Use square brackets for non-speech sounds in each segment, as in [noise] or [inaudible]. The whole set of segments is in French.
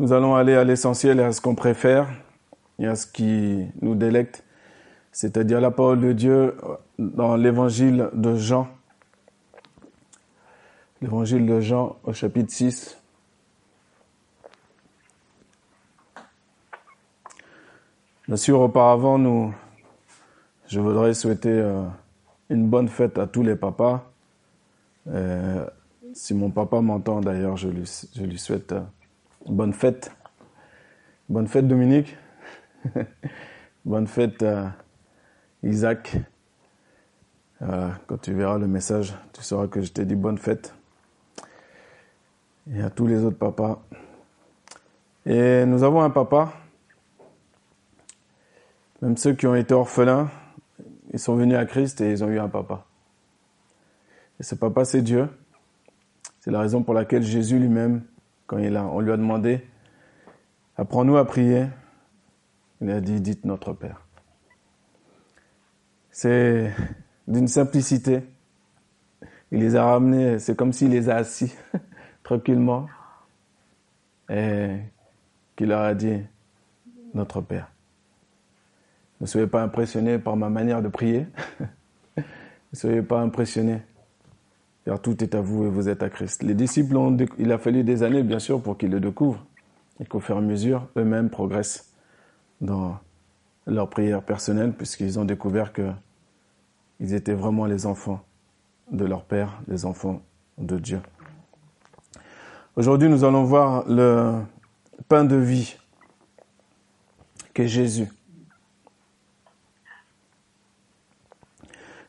Nous allons aller à l'essentiel et à ce qu'on préfère et à ce qui nous délecte, c'est-à-dire la parole de Dieu dans l'évangile de Jean. L'évangile de Jean au chapitre 6. Bien sûr, auparavant, nous, je voudrais souhaiter euh, une bonne fête à tous les papas. Euh, si mon papa m'entend d'ailleurs, je lui, souhaite euh, Bonne fête. Bonne fête Dominique. [laughs] Bonne fête euh, Isaac. Euh, quand tu verras le message, tu sauras que je t'ai dit bonne fête. Et à tous les autres papas. Et nous avons un papa. Même ceux qui ont été orphelins, ils sont venus à Christ et ils ont eu un papa. Et ce papa, c'est Dieu. C'est la raison pour laquelle Jésus lui-même quand on lui a demandé, apprends-nous à prier, il a dit, dites notre Père. C'est d'une simplicité. Il les a ramenés, c'est comme s'il les a assis [laughs] tranquillement et qu'il leur a dit, notre Père. Ne soyez pas impressionnés par ma manière de prier. [laughs] ne soyez pas impressionnés car tout est à vous et vous êtes à Christ. Les disciples, ont, il a fallu des années, bien sûr, pour qu'ils le découvrent, et qu'au fur et à mesure, eux-mêmes progressent dans leur prière personnelle, puisqu'ils ont découvert que ils étaient vraiment les enfants de leur Père, les enfants de Dieu. Aujourd'hui, nous allons voir le pain de vie qu'est Jésus.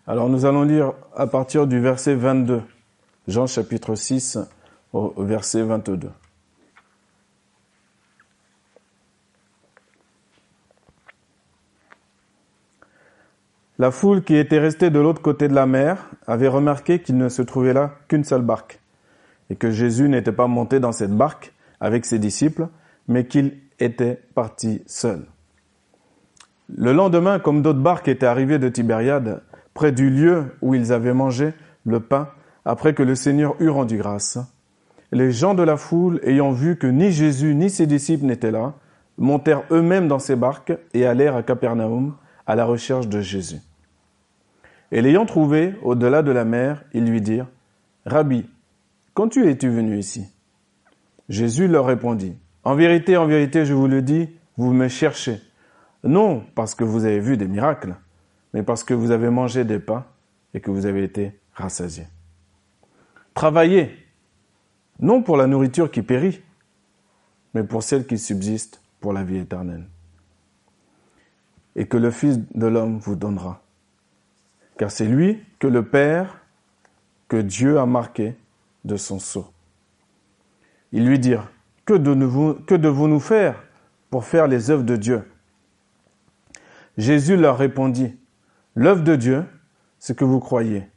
Alors nous allons lire à partir du verset 22, Jean chapitre 6 au verset 22. La foule qui était restée de l'autre côté de la mer avait remarqué qu'il ne se trouvait là qu'une seule barque, et que Jésus n'était pas monté dans cette barque avec ses disciples, mais qu'il était parti seul. Le lendemain, comme d'autres barques étaient arrivées de Tibériade, près du lieu où ils avaient mangé le pain après que le Seigneur eut rendu grâce. Les gens de la foule, ayant vu que ni Jésus ni ses disciples n'étaient là, montèrent eux-mêmes dans ces barques et allèrent à Capernaum à la recherche de Jésus. Et l'ayant trouvé au-delà de la mer, ils lui dirent, Rabbi, quand tu es-tu venu ici? Jésus leur répondit, En vérité, en vérité, je vous le dis, vous me cherchez, non parce que vous avez vu des miracles, mais parce que vous avez mangé des pains et que vous avez été rassasiés. Travaillez, non pour la nourriture qui périt, mais pour celle qui subsiste pour la vie éternelle. Et que le Fils de l'homme vous donnera. Car c'est lui que le Père, que Dieu a marqué de son sceau. Ils lui dirent, que devons-nous faire pour faire les œuvres de Dieu? Jésus leur répondit, L'œuvre de Dieu, c'est que vous croyez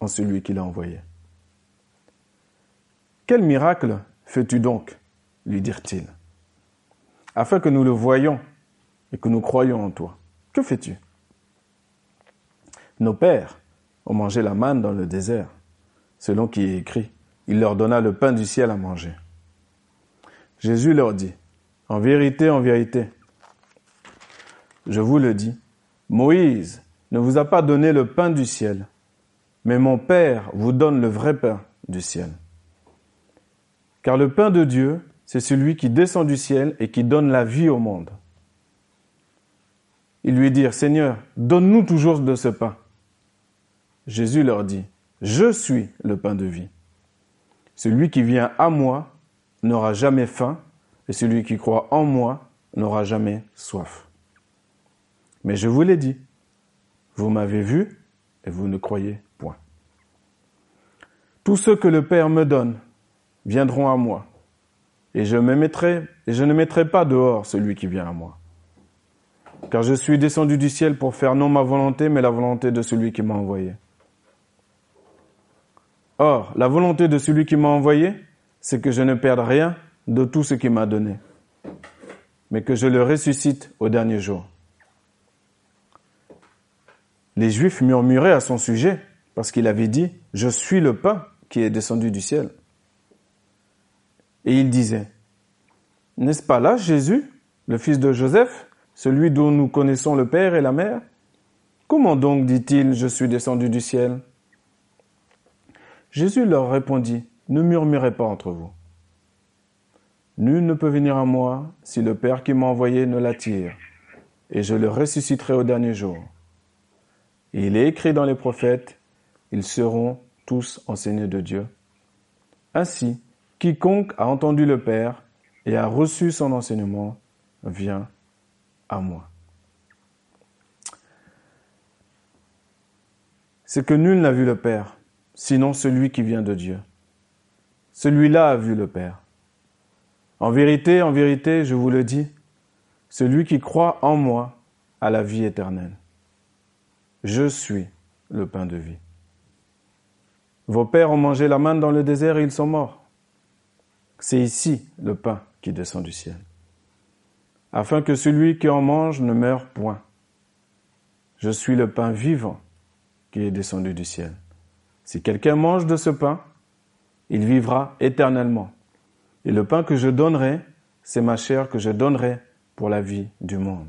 en celui qui l'a envoyé. Quel miracle fais-tu donc lui dirent-ils, afin que nous le voyions et que nous croyions en toi. Que fais-tu? Nos pères ont mangé la manne dans le désert, selon qui est écrit, il leur donna le pain du ciel à manger. Jésus leur dit, en vérité, en vérité, je vous le dis, Moïse ne vous a pas donné le pain du ciel, mais mon Père vous donne le vrai pain du ciel. Car le pain de Dieu, c'est celui qui descend du ciel et qui donne la vie au monde. Ils lui dirent, Seigneur, donne-nous toujours de ce pain. Jésus leur dit, Je suis le pain de vie. Celui qui vient à moi n'aura jamais faim, et celui qui croit en moi n'aura jamais soif. Mais je vous l'ai dit, vous m'avez vu et vous ne croyez point. Tous ceux que le Père me donne viendront à moi, et je me mettrai, et je ne mettrai pas dehors celui qui vient à moi. Car je suis descendu du ciel pour faire non ma volonté, mais la volonté de celui qui m'a envoyé. Or, la volonté de celui qui m'a envoyé, c'est que je ne perde rien de tout ce qu'il m'a donné, mais que je le ressuscite au dernier jour. Les Juifs murmuraient à son sujet parce qu'il avait dit, je suis le pain qui est descendu du ciel. Et il disait, N'est-ce pas là Jésus, le fils de Joseph, celui dont nous connaissons le Père et la Mère? Comment donc, dit-il, je suis descendu du ciel Jésus leur répondit, Ne murmurez pas entre vous. Nul ne peut venir à moi si le Père qui m'a envoyé ne l'attire, et je le ressusciterai au dernier jour. Il est écrit dans les prophètes, ils seront tous enseignés de Dieu. Ainsi, quiconque a entendu le Père et a reçu son enseignement vient à moi. C'est que nul n'a vu le Père, sinon celui qui vient de Dieu. Celui-là a vu le Père. En vérité, en vérité, je vous le dis, celui qui croit en moi a la vie éternelle. Je suis le pain de vie. Vos pères ont mangé la manne dans le désert et ils sont morts. C'est ici le pain qui descend du ciel, afin que celui qui en mange ne meure point. Je suis le pain vivant qui est descendu du ciel. Si quelqu'un mange de ce pain, il vivra éternellement. Et le pain que je donnerai, c'est ma chair que je donnerai pour la vie du monde.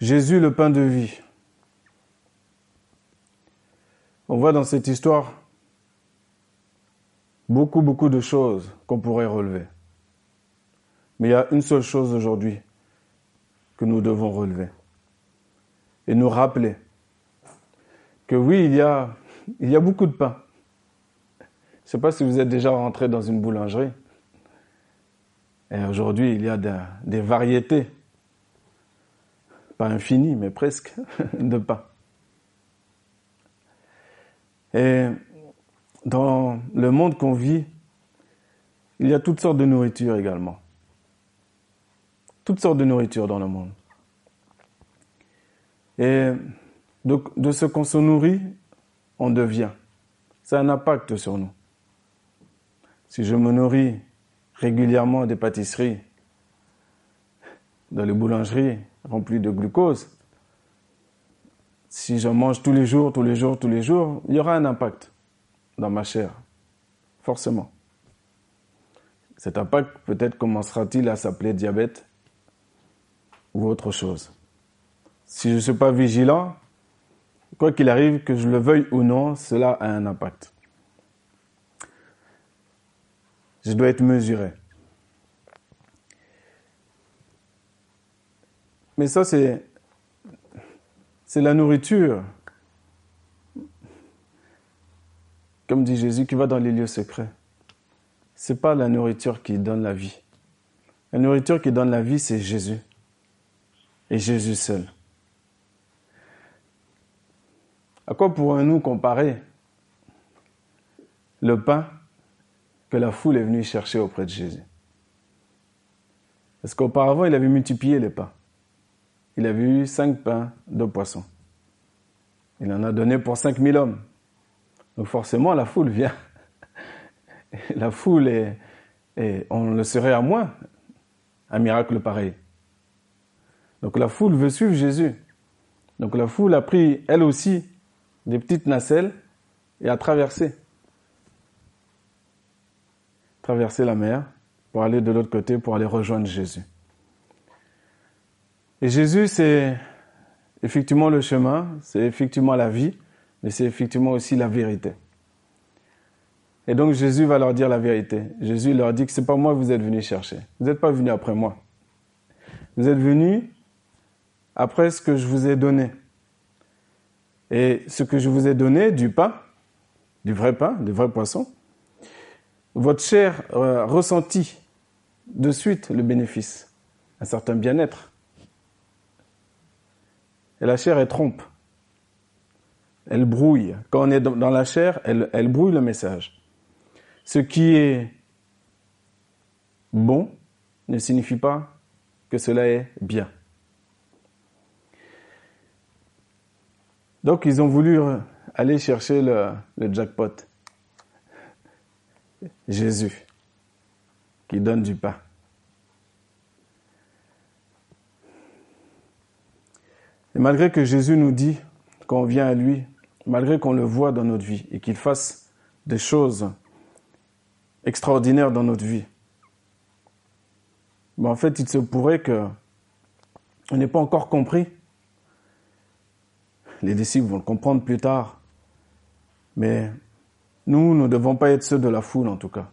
Jésus, le pain de vie. On voit dans cette histoire beaucoup, beaucoup de choses qu'on pourrait relever. Mais il y a une seule chose aujourd'hui que nous devons relever et nous rappeler que oui, il y a, beaucoup de pain. Je ne sais pas si vous êtes déjà rentré dans une boulangerie. Et aujourd'hui, il y a des variétés pas infini, mais presque, [laughs] de pain. Et dans le monde qu'on vit, il y a toutes sortes de nourriture également. Toutes sortes de nourriture dans le monde. Et de, de ce qu'on se nourrit, on devient. A un impact sur nous. Si je me nourris régulièrement des pâtisseries, dans les boulangeries, rempli de glucose, si j'en mange tous les jours, tous les jours, tous les jours, il y aura un impact dans ma chair, forcément. Cet impact peut-être commencera-t-il à s'appeler diabète ou autre chose. Si je ne suis pas vigilant, quoi qu'il arrive, que je le veuille ou non, cela a un impact. Je dois être mesuré. Mais ça, c'est, la nourriture. Comme dit Jésus, qui va dans les lieux secrets. C'est pas la nourriture qui donne la vie. La nourriture qui donne la vie, c'est Jésus. Et Jésus seul. À quoi pourrions-nous comparer le pain que la foule est venue chercher auprès de Jésus? Parce qu'auparavant, il avait multiplié les pains il avait eu cinq pains, de poissons. Il en a donné pour cinq mille hommes. Donc forcément, la foule vient. [laughs] la foule est, et on le serait à moins, un miracle pareil. Donc la foule veut suivre Jésus. Donc la foule a pris, elle aussi, des petites nacelles et a traversé. Traversé la mer pour aller de l'autre côté, pour aller rejoindre Jésus. Et Jésus, c'est effectivement le chemin, c'est effectivement la vie, mais c'est effectivement aussi la vérité. Et donc Jésus va leur dire la vérité. Jésus leur dit que c'est pas moi que vous êtes venus chercher. Vous n'êtes pas venus après moi. Vous êtes venus après ce que je vous ai donné. Et ce que je vous ai donné, du pain, du vrai pain, du vrai poisson, votre chair euh, ressentit de suite le bénéfice, un certain bien-être. Et la chair, elle trompe. Elle brouille. Quand on est dans la chair, elle, brouille le message. Ce qui est bon ne signifie pas que cela est bien. Donc ils ont voulu aller chercher le, jackpot. Jésus, qui donne du pain. Et malgré que Jésus nous dit, quand on vient à lui, malgré qu'on le voit dans notre vie et qu'il fasse des choses extraordinaires dans notre vie, mais en fait, il se pourrait que on n'ait pas encore compris. Les disciples vont le comprendre plus tard. Mais nous, nous ne devons pas être ceux de la foule, en tout cas.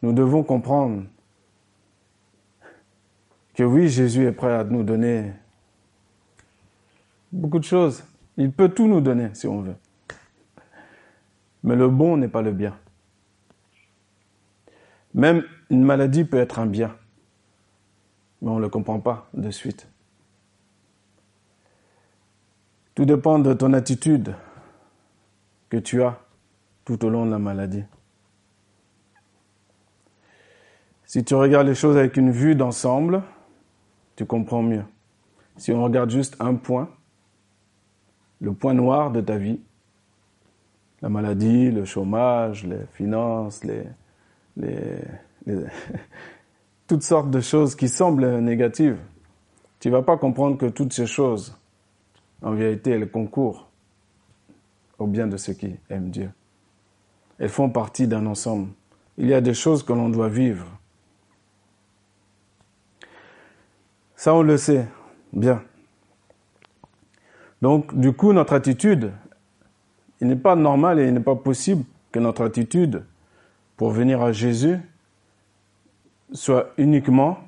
Nous devons comprendre que oui, Jésus est prêt à nous donner beaucoup de choses. Il peut tout nous donner si on veut. Mais le bon n'est pas le bien. Même une maladie peut être un bien, mais on ne le comprend pas de suite. Tout dépend de ton attitude que tu as tout au long de la maladie. Si tu regardes les choses avec une vue d'ensemble, tu comprends mieux. Si on regarde juste un point, le point noir de ta vie, la maladie, le chômage, les finances, les, [laughs] toutes sortes de choses qui semblent négatives, tu vas pas comprendre que toutes ces choses, en vérité, elles concourent au bien de ceux qui aiment Dieu. Elles font partie d'un ensemble. Il y a des choses que l'on doit vivre. Ça, on le sait bien. Donc, du coup, notre attitude, il n'est pas normal et il n'est pas possible que notre attitude pour venir à Jésus soit uniquement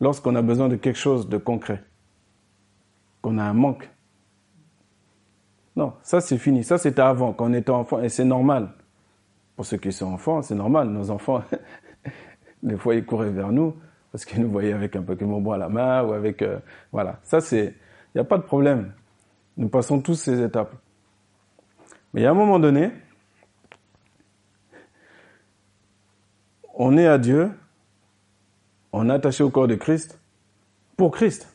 lorsqu'on a besoin de quelque chose de concret, qu'on a un manque. Non, ça c'est fini. Ça c'était avant, quand on était enfant, et c'est normal. Pour ceux qui sont enfants, c'est normal. Nos enfants, [laughs] des fois, ils couraient vers nous parce qu'ils nous voyaient avec un Pokémon bon à la main ou avec... Euh, voilà, ça c'est il n'y a pas de problème. Nous passons tous ces étapes. Mais il y a un moment donné, on est à Dieu, on est attaché au corps de Christ pour Christ.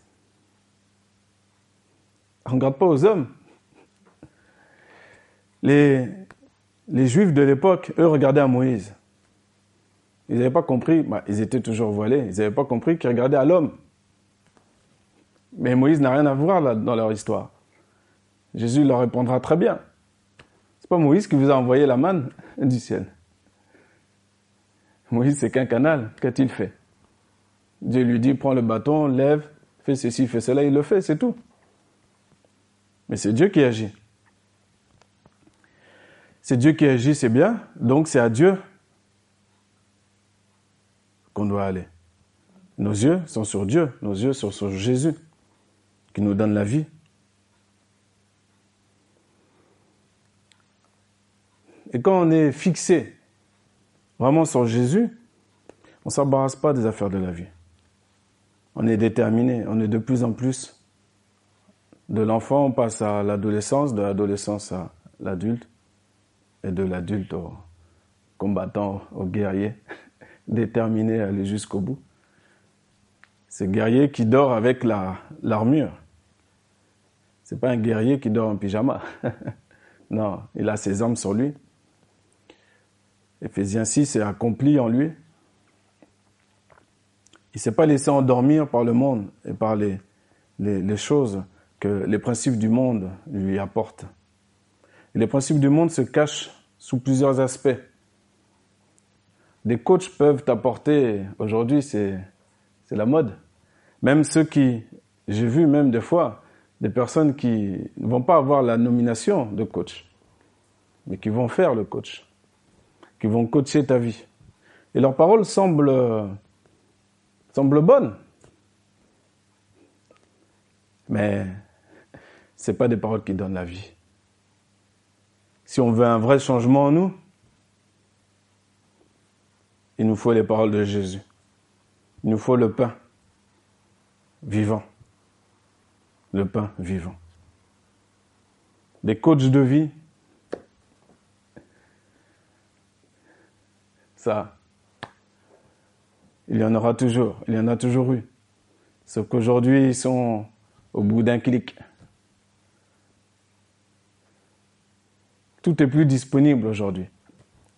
On ne regarde pas aux hommes. Les, Juifs de l'époque, eux, regardaient à Moïse. Ils n'avaient pas compris, bah, ils étaient toujours voilés, ils n'avaient pas compris qu'ils regardaient à l'homme. Mais Moïse n'a rien à voir là, dans leur histoire. Jésus leur répondra très bien. C'est pas Moïse qui vous a envoyé la manne [laughs] du ciel. Moïse, c'est qu'un canal. Qu'a-t-il fait? Dieu lui dit, prends le bâton, lève, fais ceci, fais cela, il le fait, c'est tout. Mais c'est Dieu qui agit. C'est Dieu qui agit, c'est bien, donc c'est à Dieu qu'on doit aller. Nos yeux sont sur Dieu, nos yeux sont sur Jésus qui nous donne la vie. Et quand on est fixé vraiment sur Jésus, on ne s'embarrasse pas des affaires de la vie. On est déterminé, on est de plus en plus. De l'enfant, on passe à l'adolescence, de l'adolescence à l'adulte, et de l'adulte au combattant, au guerrier, [laughs] déterminé à aller jusqu'au bout. C'est guerrier qui dort avec l'armure. C'est pas un guerrier qui dort en pyjama. [laughs] non, il a ses armes sur lui. Éphésiens 6 est accompli en lui. Il s'est pas laissé endormir par le monde et par les, les, choses que les principes du monde lui apportent. Les principes du monde se cachent sous plusieurs aspects. Des coachs peuvent apporter, aujourd'hui c'est la mode. Même ceux qui, j'ai vu même des fois, des personnes qui ne vont pas avoir la nomination de coach, mais qui vont faire le coach, qui vont coacher ta vie. Et leurs paroles semblent, bonnes. Mais ce pas des paroles qui donnent la vie. Si on veut un vrai changement en nous, il nous faut les paroles de Jésus. Il nous faut le pain vivant le pain vivant. Des coachs de vie, ça, il y en aura toujours, il y en a toujours eu. Sauf qu'aujourd'hui, ils sont au bout d'un clic. Tout est plus disponible aujourd'hui.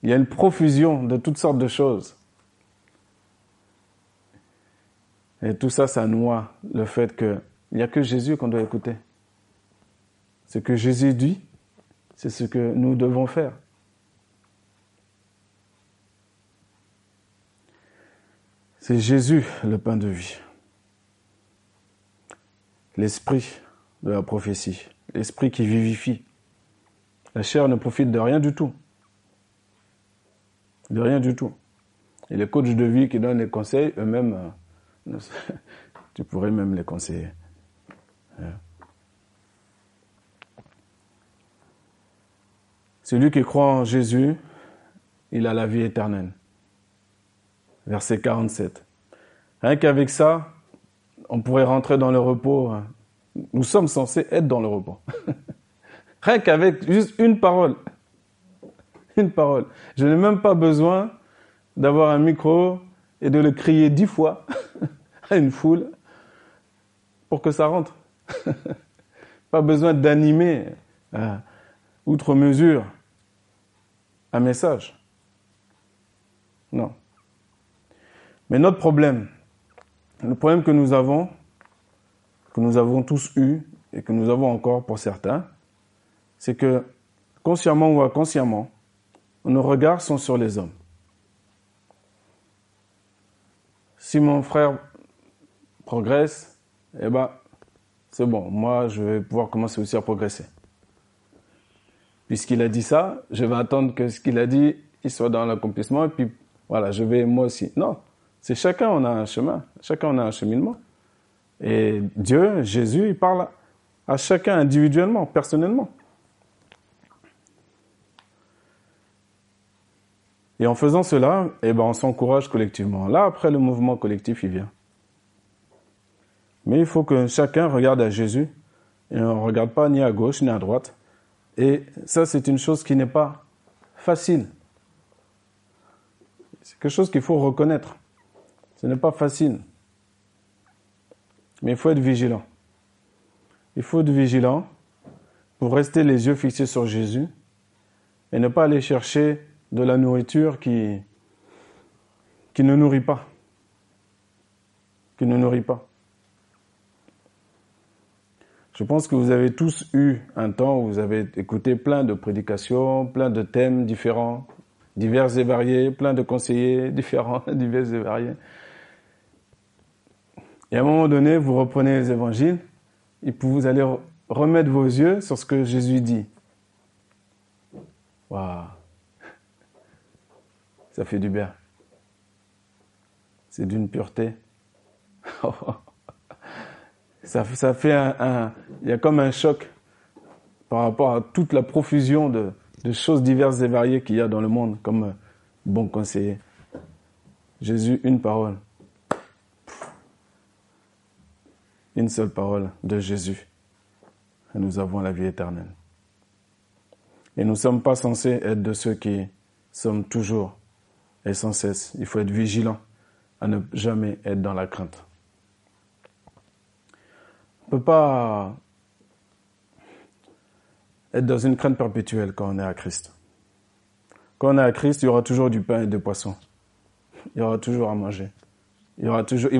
Il y a une profusion de toutes sortes de choses. Et tout ça, ça noie le fait que il n'y a que Jésus qu'on doit écouter. Ce que Jésus dit, c'est ce que nous devons faire. C'est Jésus le pain de vie. L'esprit de la prophétie. L'esprit qui vivifie. La chair ne profite de rien du tout. De rien du tout. Et les coachs de vie qui donnent les conseils, eux-mêmes, euh, [laughs] tu pourrais même les conseiller. Celui qui croit en Jésus, il a la vie éternelle. Verset 47. Rien qu'avec ça, on pourrait rentrer dans le repos. Hein. Nous sommes censés être dans le repos. [laughs] Rien qu'avec juste une parole. [laughs] Une parole. Je n'ai même pas besoin d'avoir un micro et de le crier dix fois [laughs] à une foule pour que ça rentre. [laughs] pas besoin d'animer euh, outre mesure un message. Non. Mais notre problème, le problème que nous avons, que nous avons tous eu et que nous avons encore pour certains, c'est que consciemment ou inconsciemment, nos regards sont sur les hommes. Si mon frère progresse, eh ben, c'est bon, moi je vais pouvoir commencer aussi à progresser puisqu'il a dit ça, je vais attendre que ce qu'il a dit, il soit dans l'accomplissement, et puis voilà, je vais moi aussi. Non, c'est chacun, on a un chemin, chacun, on a un cheminement. Et Dieu, Jésus, il parle à chacun individuellement, personnellement. Et en faisant cela, eh ben, on s'encourage collectivement. Là, après, le mouvement collectif, il vient. Mais il faut que chacun regarde à Jésus. Et on ne regarde pas ni à gauche ni à droite. Et ça, c'est une chose qui n'est pas facile. C'est quelque chose qu'il faut reconnaître. Ce n'est pas facile. Mais il faut être vigilant. Il faut être vigilant pour rester les yeux fixés sur Jésus et ne pas aller chercher de la nourriture qui, ne nourrit pas. Qui ne nourrit pas. Je pense que vous avez tous eu un temps où vous avez écouté plein de prédications, plein de thèmes différents, divers et variés, plein de conseillers [laughs] différents, divers et variés. Et à un moment donné, vous reprenez les évangiles et vous allez remettre vos yeux sur ce que Jésus dit. Waouh! Ça fait du bien. C'est d'une pureté. [laughs] ça, fait un, il y a comme un choc par rapport à toute la profusion de, choses diverses et variées qu'il y a dans le monde comme bon conseiller. Jésus, une parole. Une seule parole de Jésus. Nous avons la vie éternelle. Et nous ne sommes pas censés être de ceux qui sommes toujours et sans cesse. Il faut être vigilant à ne jamais être dans la crainte. On ne peut pas être dans une crainte perpétuelle quand on est à Christ. Quand on est à Christ, il y aura toujours du pain et des poissons. Il y aura toujours à manger. Il toujours,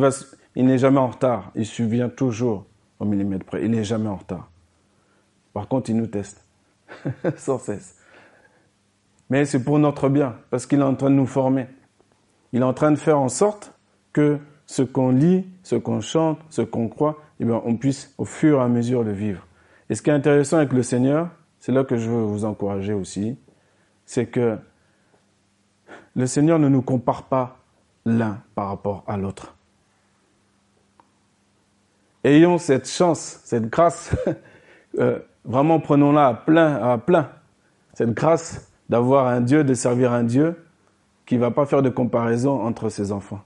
il n'est jamais en retard. Il subvient toujours au millimètre près. Il n'est jamais en retard. Par contre, il nous teste. [laughs] Sans cesse. Mais c'est pour notre bien. Parce qu'il est en train de nous former. Il est en train de faire en sorte que ce qu'on lit, ce qu'on chante, ce qu'on croit, eh bien, on puisse au fur et à mesure le vivre. Et ce qui est intéressant avec le Seigneur, c'est là que je veux vous encourager aussi, c'est que le Seigneur ne nous compare pas l'un par rapport à l'autre. Ayons cette chance, cette grâce, [laughs] euh, vraiment prenons-la à plein, à plein, cette grâce d'avoir un Dieu, de servir un Dieu qui ne va pas faire de comparaison entre ses enfants.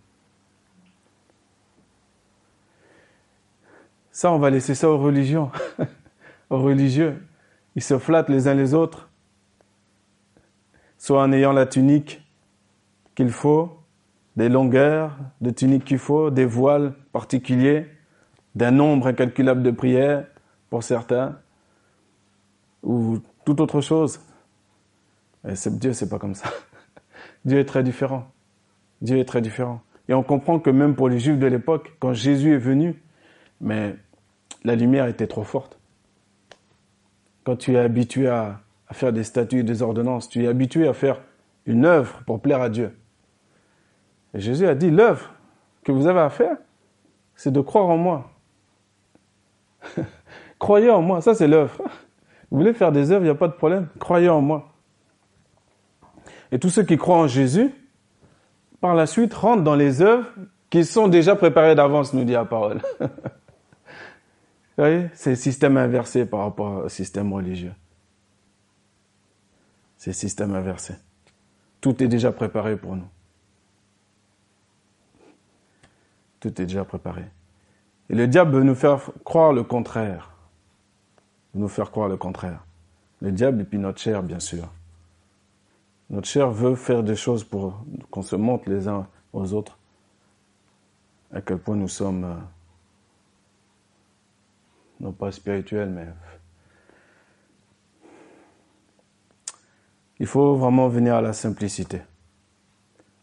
Ça, on va laisser ça aux religions, [laughs] aux religieux. Ils se flattent les uns les autres, soit en ayant la tunique qu'il faut, des longueurs de tunique qu'il faut, des voiles particuliers, d'un nombre incalculable de prières pour certains, ou toute autre chose. Et Dieu, c'est pas comme ça. [laughs] Dieu est très différent. Dieu est très différent. Et on comprend que même pour les Juifs de l'époque, quand Jésus est venu, mais la lumière était trop forte. quand tu es habitué à, faire des statuts et des ordonnances, tu es habitué à faire une œuvre pour plaire à Dieu. Et Jésus a dit, l'œuvre que vous avez à faire, c'est de croire en moi. [laughs] Croyez en moi, ça c'est l'œuvre. Vous voulez faire des œuvres, il n'y a pas de problème. Croyez en moi. Et tous ceux qui croient en Jésus, par la suite, rentrent dans les œuvres qui sont déjà préparées d'avance, nous dit la parole. [laughs] Voyez, c'est le système inversé par rapport au système religieux. C'est le système inversé. Tout est déjà préparé pour nous. Tout est déjà préparé. Et le diable veut nous faire croire le contraire. Veut nous faire croire le contraire. Le diable et puis notre chair, bien sûr. Notre chair veut faire des choses pour qu'on se montre les uns aux autres à quel point nous sommes, euh, non pas spirituels, mais il faut vraiment venir à la simplicité.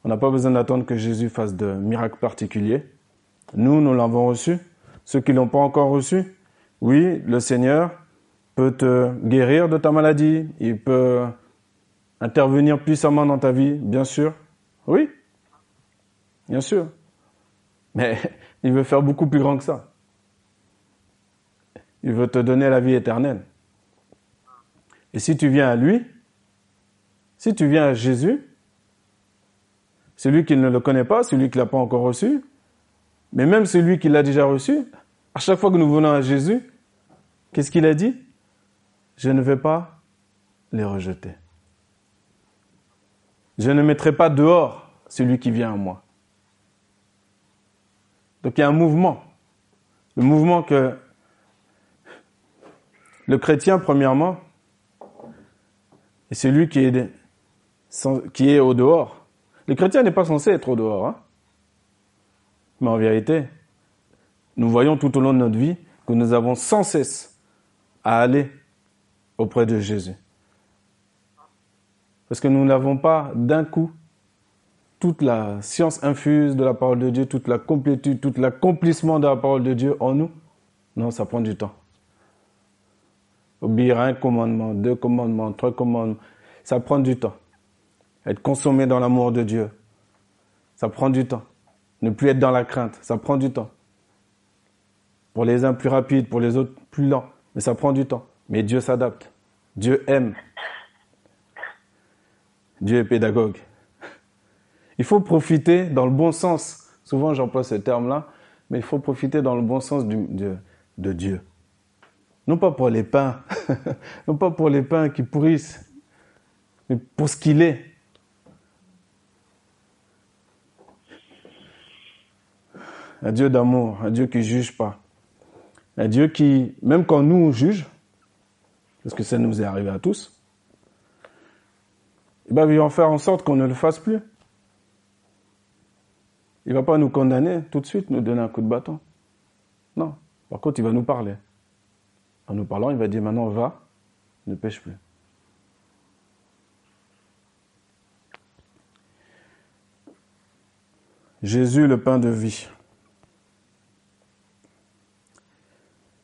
On n'a pas besoin d'attendre que Jésus fasse de miracles particuliers. Nous, nous l'avons reçu. Ceux qui ne l'ont pas encore reçu, oui, le Seigneur peut te guérir de ta maladie, il peut intervenir puissamment dans ta vie, bien sûr. Oui, bien sûr. Mais [laughs] il veut faire beaucoup plus grand que ça. Il veut te donner la vie éternelle. Et si tu viens à lui, si tu viens à Jésus, celui qui ne le connaît pas, celui qui l'a pas encore reçu, mais même celui qui l'a déjà reçu, à chaque fois que nous venons à Jésus, qu'est-ce qu'il a dit? Je ne vais pas les rejeter. Je ne mettrai pas dehors celui qui vient à moi. Donc il y a un mouvement. Le mouvement que le chrétien, premièrement, est celui qui est, qui est au dehors. Le chrétien n'est pas censé être au dehors. Hein. Mais en vérité, nous voyons tout au long de notre vie que nous avons sans cesse à aller auprès de Jésus. Parce que nous n'avons pas d'un coup toute la science infuse de la parole de Dieu, toute la complétude, tout l'accomplissement de la parole de Dieu en nous. Non, ça prend du temps. Obéir un commandement, deux commandements, trois commandements, ça prend du temps. Être consommé dans l'amour de Dieu, ça prend du temps. Ne plus être dans la crainte, ça prend du temps. Pour les uns plus rapides, pour les autres plus lents, mais ça prend du temps. Mais Dieu s'adapte. Dieu aime. Dieu est pédagogue. Il faut profiter dans le bon sens. Souvent j'emploie ce terme-là, mais il faut profiter dans le bon sens de Dieu. Non pas pour les pains, [laughs] non pas pour les pains qui pourrissent, mais pour ce qu'il est. Un Dieu d'amour, un Dieu qui juge pas. Un Dieu qui, même quand nous on juge, parce que ça nous est arrivé à tous, il va faire en sorte qu'on ne le fasse plus. Il va pas nous condamner tout de suite, nous donner un coup de bâton. Non. Par contre, il va nous parler. En nous parlant, il va dire maintenant va, ne pêche plus. Jésus, le pain de vie.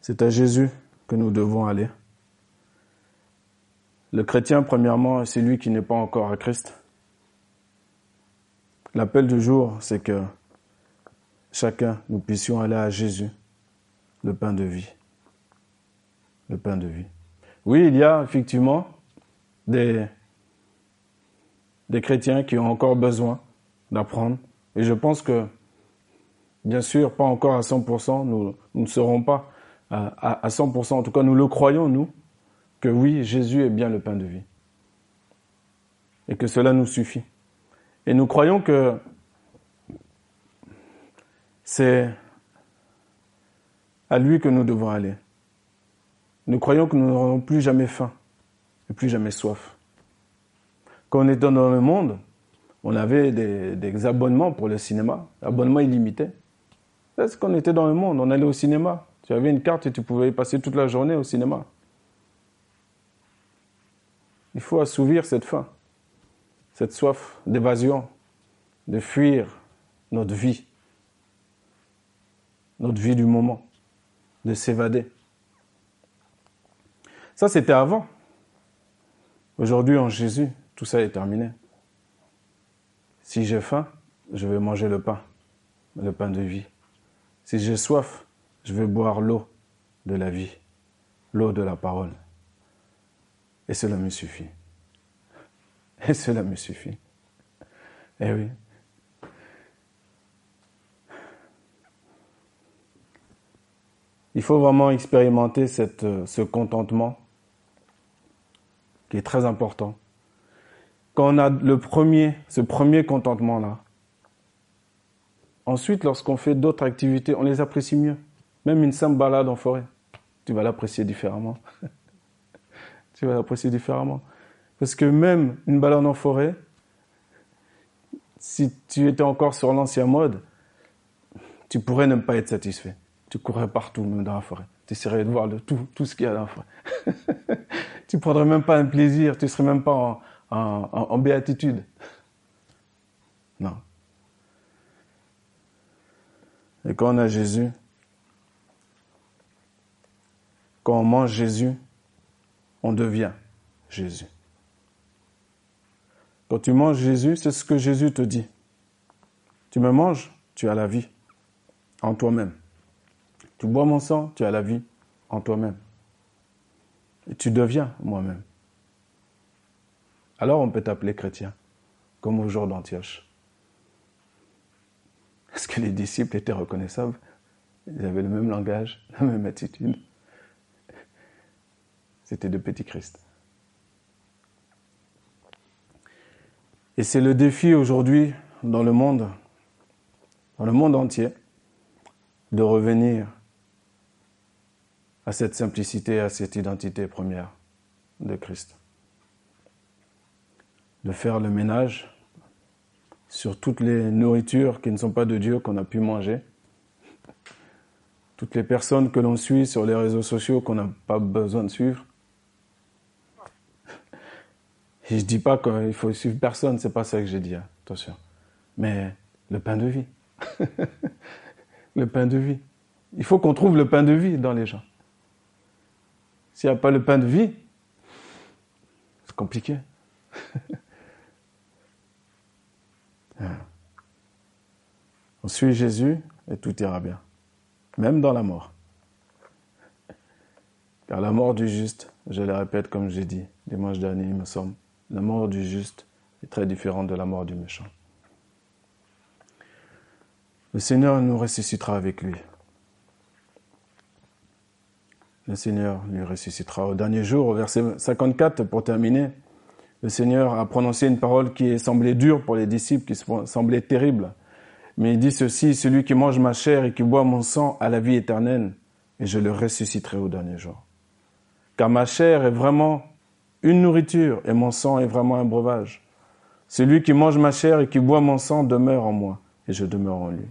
C'est à Jésus que nous devons aller. Le chrétien, premièrement, c'est lui qui n'est pas encore à Christ. L'appel du jour, c'est que chacun, nous puissions aller à Jésus, le pain de vie. Le pain de vie. Oui, il y a effectivement des, chrétiens qui ont encore besoin d'apprendre. Et je pense que, bien sûr, pas encore à 100%, nous, ne serons pas à, à 100%, en tout cas nous le croyons, nous, que oui, Jésus est bien le pain de vie. Et que cela nous suffit. Et nous croyons que c'est à lui que nous devons aller. Nous croyons que nous n'aurons plus jamais faim et plus jamais soif. Quand on était dans le monde, on avait des, abonnements pour le cinéma, abonnements illimités. C'est qu'on était dans le monde, on allait au cinéma. Tu avais une carte et tu pouvais passer toute la journée au cinéma. Il faut assouvir cette faim, cette soif d'évasion, de fuir notre vie, notre vie du moment, de s'évader. Ça, c'était avant. Aujourd'hui, en Jésus, tout ça est terminé. Si j'ai faim, je vais manger le pain, le pain de vie. Si j'ai soif, je vais boire l'eau de la vie, l'eau de la parole. Et cela me suffit. Et cela me suffit. Eh oui. Il faut vraiment expérimenter euh, ce contentement qui est très important. Quand on a le premier, ce premier contentement-là, ensuite, lorsqu'on fait d'autres activités, on les apprécie mieux. Même une simple balade en forêt, tu vas l'apprécier différemment. [laughs] tu vas l'apprécier différemment. Parce que même une balade en forêt, si tu étais encore sur l'ancien mode, tu pourrais ne pas être satisfait. Tu courrais partout, même dans la forêt. Tu essaierais de voir tout, tout ce qu'il y a dans la forêt. [laughs] tu prendrais même pas un plaisir, tu serais même pas en béatitude. Non. Et quand on a Jésus, quand on mange Jésus, on devient Jésus. Quand tu manges Jésus, c'est ce que Jésus te dit. Tu me manges, tu as la vie en toi-même. Tu bois mon sang, tu as la vie en toi-même. Tu deviens moi-même. Alors on peut t'appeler chrétien, comme au jour d'Antioche. Est-ce que les disciples étaient reconnaissables? Ils avaient le même langage, la même attitude. C'était de petits Christ. Et c'est le défi aujourd'hui dans le monde, dans le monde entier, de revenir à cette simplicité, à cette identité première de Christ. De faire le ménage sur toutes les nourritures qui ne sont pas de Dieu qu'on a pu manger, toutes les personnes que l'on suit sur les réseaux sociaux qu'on n'a pas besoin de suivre. Et je dis pas qu'il faut suivre personne, c'est pas ça que j'ai dit, hein, attention. Mais le pain de vie. [laughs] le pain de vie. Il faut qu'on trouve le pain de vie dans les gens. S'il n'y a pas le pain de vie, c'est compliqué. [laughs] On suit Jésus et tout ira bien, même dans la mort. Car la mort du juste, je le répète comme j'ai dit dimanche dernier, il me semble, la mort du juste est très différente de la mort du méchant. Le Seigneur nous ressuscitera avec lui le Seigneur lui ressuscitera au dernier jour. Au verset 54, pour terminer, le Seigneur a prononcé une parole qui semblait dure pour les disciples, qui semblait terrible. Mais il dit ceci, celui qui mange ma chair et qui boit mon sang a la vie éternelle, et je le ressusciterai au dernier jour. Car ma chair est vraiment une nourriture, et mon sang est vraiment un breuvage. Celui qui mange ma chair et qui boit mon sang demeure en moi, et je demeure en lui.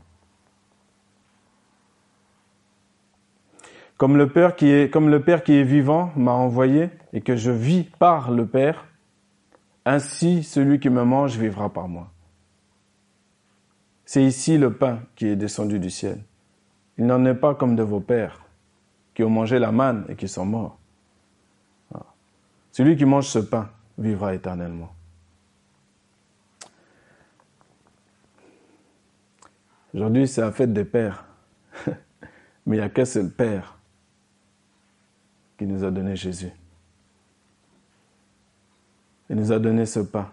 Comme le Père qui est, comme le Père qui est vivant m'a envoyé et que je vis par le Père, ainsi celui qui me mange vivra par moi. C'est ici le pain qui est descendu du ciel. Il n'en est pas comme de vos pères qui ont mangé la manne et qui sont morts. Celui qui mange ce pain vivra éternellement. Aujourd'hui, c'est la fête des pères. [laughs] Mais il n'y a qu'un seul père qui nous a donné Jésus. Il nous a donné ce pain.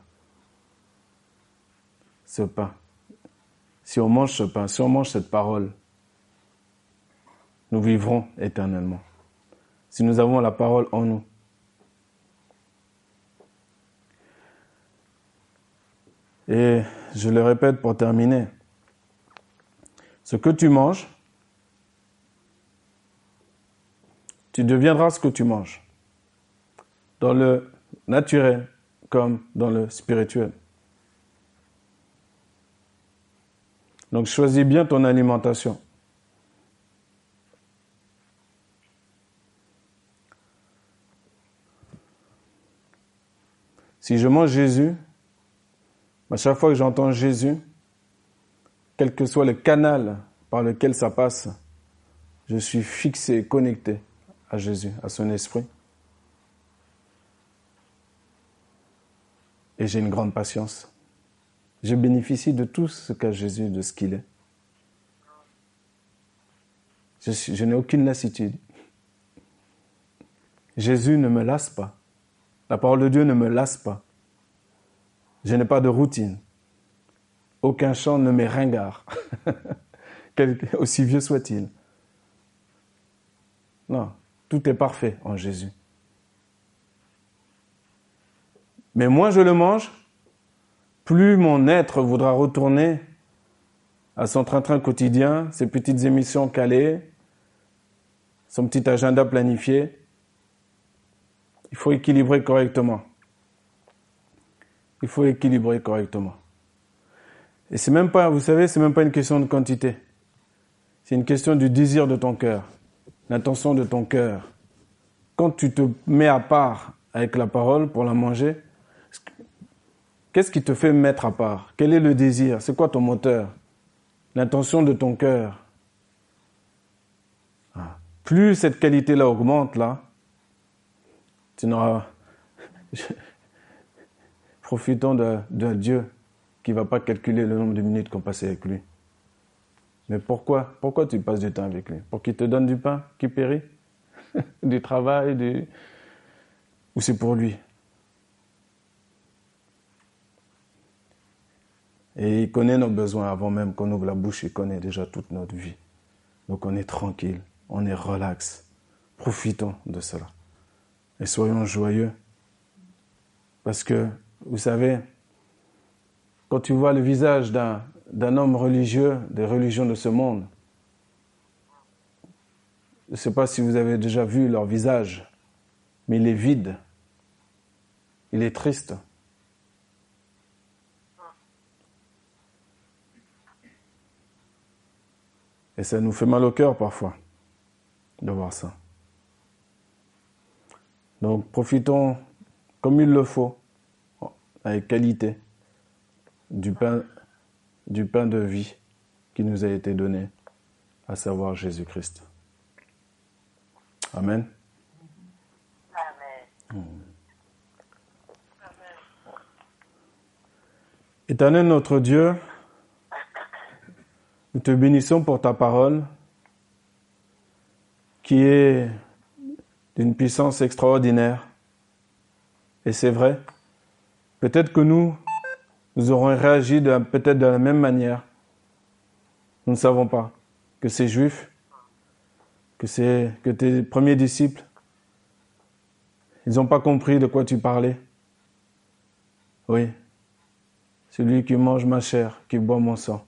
Ce pain. Si on mange ce pain, si on mange cette parole, nous vivrons éternellement. Si nous avons la parole en nous. Et je le répète pour terminer, ce que tu manges, tu deviendras ce que tu manges, dans le naturel comme dans le spirituel. Donc choisis bien ton alimentation. Si je mange Jésus, à chaque fois que j'entends Jésus, quel que soit le canal par lequel ça passe, je suis fixé, connecté à Jésus, à son esprit. Et j'ai une grande patience. Je bénéficie de tout ce qu'a Jésus, de ce qu'il est. Je, n'ai aucune lassitude. Jésus ne me lasse pas. La parole de Dieu ne me lasse pas. Je n'ai pas de routine. Aucun chant ne m'est ringard, [laughs] aussi vieux soit-il. Non, tout est parfait en Jésus. Mais moins je le mange, plus mon être voudra retourner à son train-train quotidien, ses petites émissions calées, son petit agenda planifié. Il faut équilibrer correctement. Il faut équilibrer correctement. Et c'est même pas, vous savez, c'est même pas une question de quantité. C'est une question du désir de ton cœur, l'intention de ton cœur. Quand tu te mets à part avec la parole pour la manger, qu'est-ce qui te fait mettre à part? Quel est le désir? C'est quoi ton moteur? L'intention de ton cœur. Ah. Plus cette qualité-là augmente, là, tu n'auras. [laughs] Profitons de, de Dieu qui va pas calculer le nombre de minutes qu'on passe avec lui. Mais pourquoi? Pourquoi tu passes du temps avec lui? Pour qu'il te donne du pain qui périt? [laughs] Du travail. Ou c'est pour lui? Et il connaît nos besoins avant même qu'on ouvre la bouche, il connaît déjà toute notre vie. Donc on est tranquille, on est relax. Profitons de cela. Et soyons joyeux. Parce que, vous savez, quand tu vois le visage d'un homme religieux, des religions de ce monde, je ne sais pas si vous avez déjà vu leur visage, mais il est vide. Il est triste. Et ça nous fait mal au cœur parfois de voir ça. Donc profitons comme il le faut, avec qualité du pain, du pain de vie qui nous a été donné, à savoir Jésus-Christ. Amen. Amen. Éternel notre Dieu, nous te bénissons pour ta parole qui est d'une puissance extraordinaire. Et c'est vrai, peut-être que nous, nous aurons réagi peut-être de la même manière. Nous ne savons pas que ces juifs, que, que tes premiers disciples, ils n'ont pas compris de quoi tu parlais. Oui, celui qui mange ma chair, qui boit mon sang.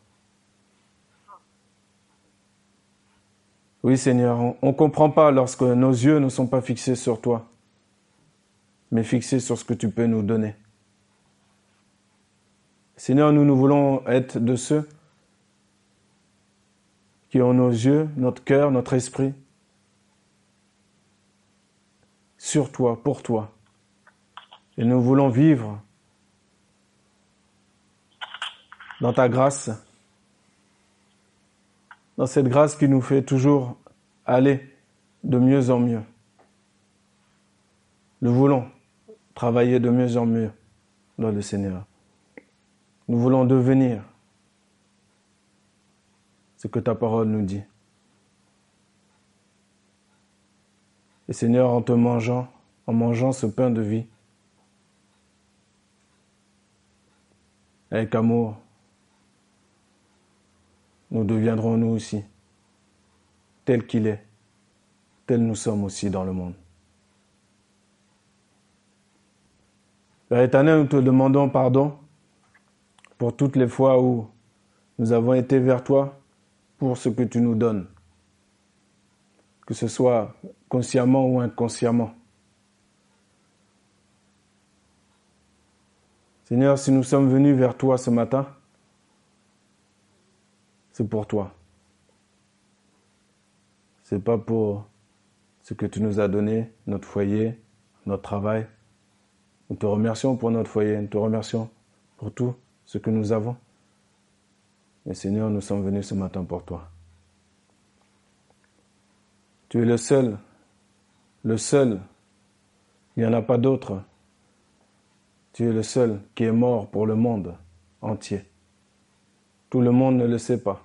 Oui Seigneur, on ne comprend pas lorsque nos yeux ne sont pas fixés sur toi, mais fixés sur ce que tu peux nous donner. Seigneur, nous, nous voulons être de ceux qui ont nos yeux, notre cœur, notre esprit sur toi, pour toi. Et nous voulons vivre dans ta grâce, dans cette grâce qui nous fait toujours aller de mieux en mieux. Nous voulons travailler de mieux en mieux dans le Seigneur. Nous voulons devenir ce que ta parole nous dit. Et Seigneur, en te mangeant, en mangeant ce pain de vie, avec amour, nous deviendrons nous aussi, tel qu'il est, tel nous sommes aussi dans le monde. Père nous te demandons pardon pour toutes les fois où nous avons été vers toi pour ce que tu nous donnes, que ce soit consciemment ou inconsciemment. Seigneur, si nous sommes venus vers toi ce matin, c'est pour toi. C'est pas pour ce que tu nous as donné, notre foyer, notre travail. Nous te remercions pour notre foyer, nous te remercions pour tout ce que nous avons. Mais Seigneur, nous sommes venus ce matin pour toi. Tu es le seul, le seul. Il n'y en a pas d'autre. Tu es le seul qui est mort pour le monde entier. Tout le monde ne le sait pas.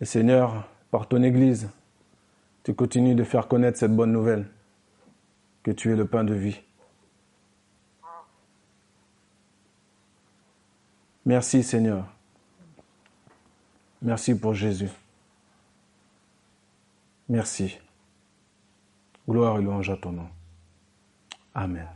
Et Seigneur, par ton Église, tu continues de faire connaître cette bonne nouvelle, que tu es le pain de vie. Merci Seigneur. Merci pour Jésus. Merci. Gloire et louange à ton nom. Amen.